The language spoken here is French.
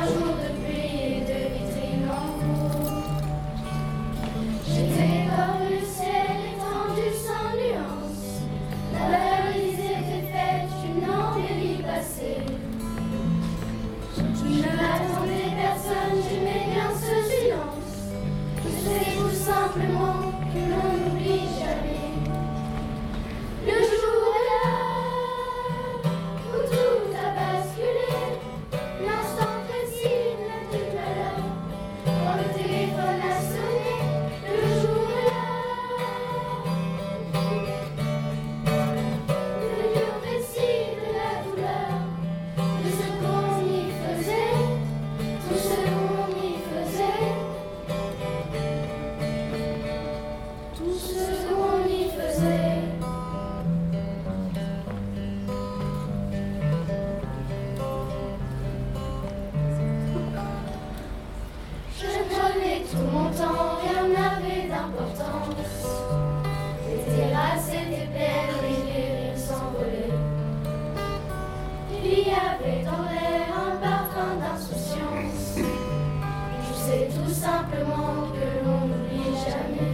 Un Jour de pluie et de vitrine en cours. J'étais comme le ciel étendu sans nuance. La valeur était faite, je n'en bélie pas assez. Je n'attendais personne, je j'aimais bien ce silence. Je sais tout simplement que l'on. Il y avait dans l'air un parfum d'insouciance. Je sais tout simplement que l'on n'oublie jamais.